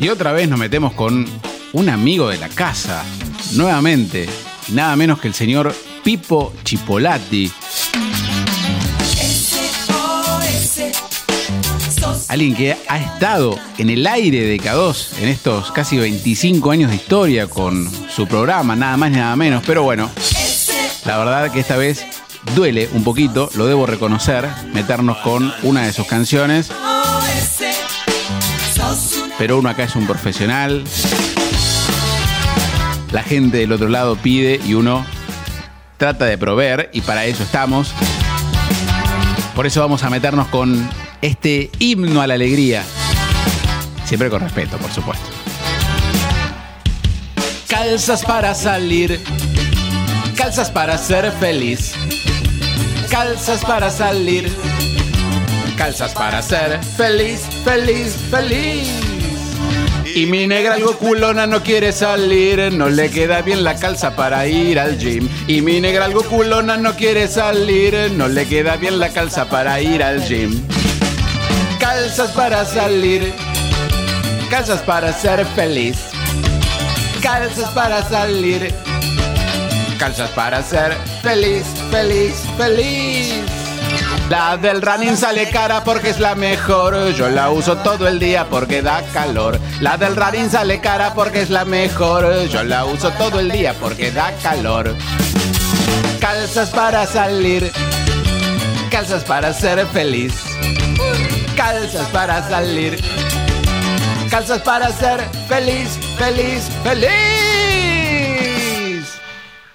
Y otra vez nos metemos con un amigo de la casa, nuevamente, nada menos que el señor Pipo Chipolati. Alguien que ha estado en el aire de K2 en estos casi 25 años de historia con su programa, nada más ni nada menos. Pero bueno, la verdad que esta vez duele un poquito, lo debo reconocer, meternos con una de sus canciones. Pero uno acá es un profesional. La gente del otro lado pide y uno trata de proveer y para eso estamos. Por eso vamos a meternos con este himno a la alegría. Siempre con respeto, por supuesto. Calzas para salir, calzas para ser feliz, calzas para salir, calzas para ser feliz, feliz, feliz. Y mi negra algo culona no quiere salir, no le queda bien la calza para ir al gym. Y mi negra algo culona no quiere salir, no le queda bien la calza para ir al gym. Calzas para salir, calzas para ser feliz, calzas para salir, calzas para ser feliz, feliz, feliz. La del running sale cara porque es la mejor. Yo la uso todo el día porque da calor. La del running sale cara porque es la mejor. Yo la uso todo el día porque da calor. Calzas para salir. Calzas para ser feliz. Calzas para salir. Calzas para ser feliz, feliz, feliz.